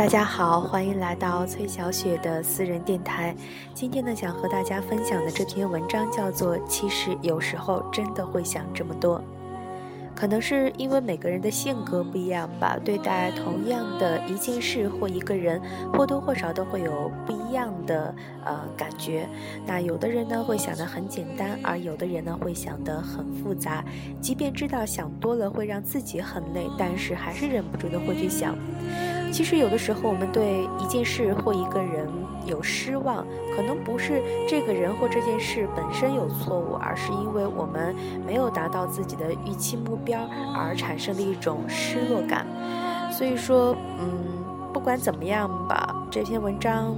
大家好，欢迎来到崔小雪的私人电台。今天呢，想和大家分享的这篇文章叫做《其实有时候真的会想这么多》。可能是因为每个人的性格不一样吧，对待同样的一件事或一个人，或多或少都会有不一样的呃感觉。那有的人呢会想得很简单，而有的人呢会想得很复杂。即便知道想多了会让自己很累，但是还是忍不住的会去想。其实有的时候，我们对一件事或一个人有失望，可能不是这个人或这件事本身有错误，而是因为我们没有达到自己的预期目标而产生的一种失落感。所以说，嗯，不管怎么样吧，这篇文章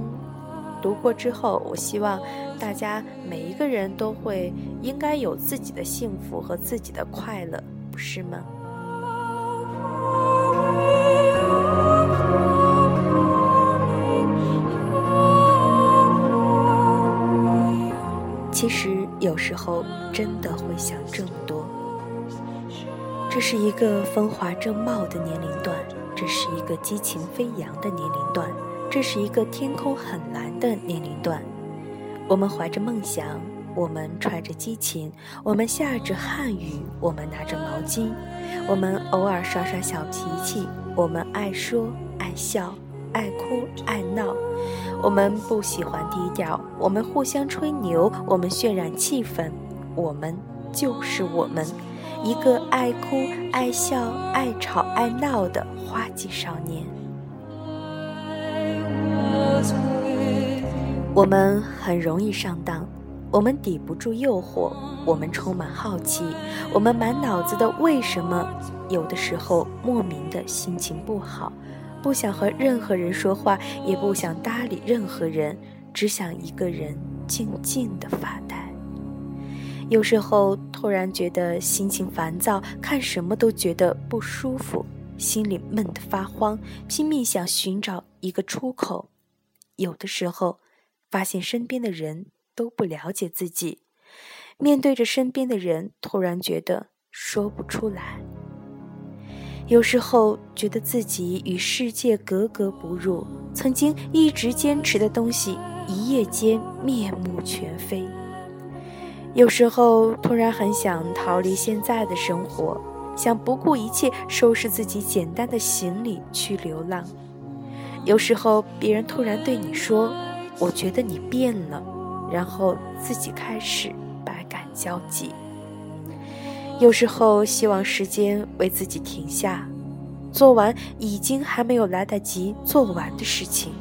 读过之后，我希望大家每一个人都会应该有自己的幸福和自己的快乐，不是吗？真的会想这么多。这是一个风华正茂的年龄段，这是一个激情飞扬的年龄段，这是一个天空很蓝的年龄段。我们怀着梦想，我们揣着激情，我们下着汗雨，我们拿着毛巾，我们偶尔耍耍小脾气，我们爱说爱笑，爱哭爱闹。我们不喜欢低调，我们互相吹牛，我们渲染气氛，我们就是我们，一个爱哭、爱笑、爱吵、爱闹的花季少年。我们很容易上当，我们抵不住诱惑，我们充满好奇，我们满脑子的为什么，有的时候莫名的心情不好。不想和任何人说话，也不想搭理任何人，只想一个人静静的发呆。有时候突然觉得心情烦躁，看什么都觉得不舒服，心里闷得发慌，拼命想寻找一个出口。有的时候，发现身边的人都不了解自己，面对着身边的人，突然觉得说不出来。有时候觉得自己与世界格格不入，曾经一直坚持的东西，一夜间面目全非。有时候突然很想逃离现在的生活，想不顾一切收拾自己简单的行李去流浪。有时候别人突然对你说：“我觉得你变了”，然后自己开始百感交集。有时候希望时间为自己停下，做完已经还没有来得及做完的事情。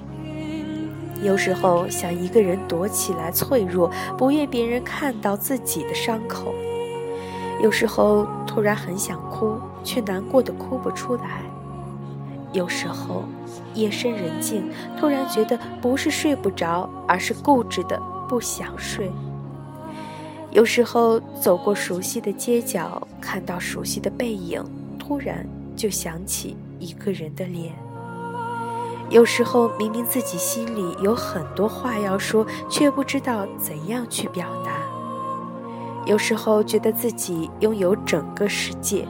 有时候想一个人躲起来脆弱，不愿别人看到自己的伤口。有时候突然很想哭，却难过的哭不出来。有时候夜深人静，突然觉得不是睡不着，而是固执的不想睡。有时候走过熟悉的街角，看到熟悉的背影，突然就想起一个人的脸。有时候明明自己心里有很多话要说，却不知道怎样去表达。有时候觉得自己拥有整个世界，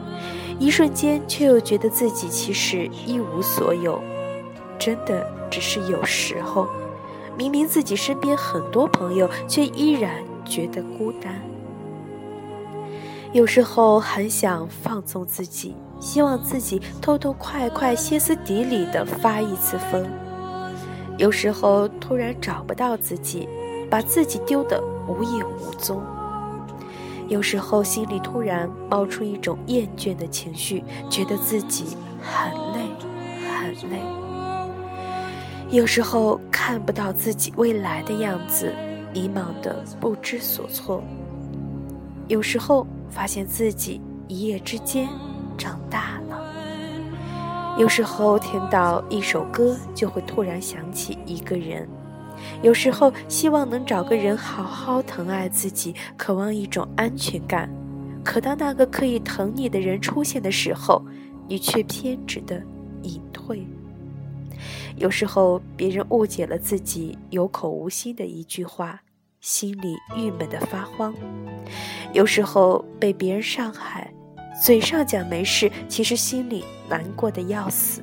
一瞬间却又觉得自己其实一无所有。真的只是有时候，明明自己身边很多朋友，却依然。觉得孤单，有时候很想放纵自己，希望自己痛痛快快、歇斯底里的发一次疯。有时候突然找不到自己，把自己丢得无影无踪。有时候心里突然冒出一种厌倦的情绪，觉得自己很累，很累。有时候看不到自己未来的样子。迷茫的不知所措，有时候发现自己一夜之间长大了；有时候听到一首歌就会突然想起一个人；有时候希望能找个人好好疼爱自己，渴望一种安全感。可当那个可以疼你的人出现的时候，你却偏执的隐退。有时候别人误解了自己有口无心的一句话。心里郁闷的发慌，有时候被别人伤害，嘴上讲没事，其实心里难过的要死。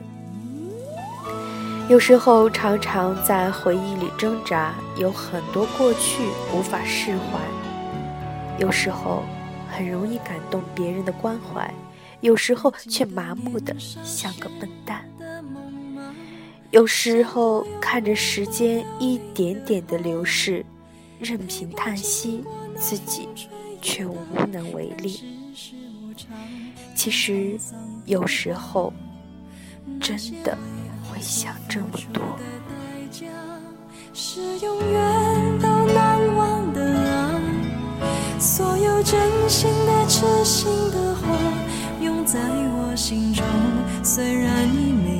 有时候常常在回忆里挣扎，有很多过去无法释怀。有时候很容易感动别人的关怀，有时候却麻木的像个笨蛋。有时候看着时间一点点的流逝，任凭叹息，自己却无能为力。其实有时候真的会。想这么多，是永远都难忘的爱。所有真心的、痴心的话，永在我心中。虽然已没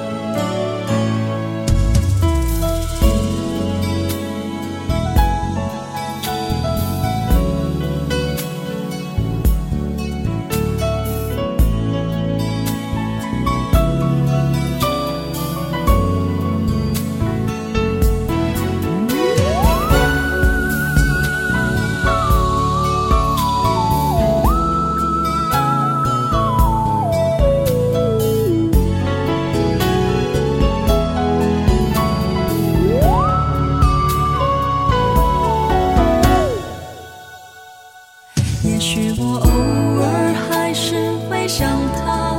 想他。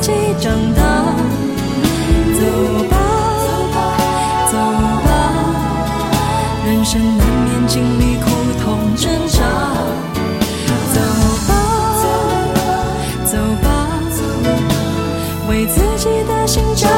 自己长大。走吧，走吧，人生难免经历苦痛挣扎。走吧，走吧，为自己的心找。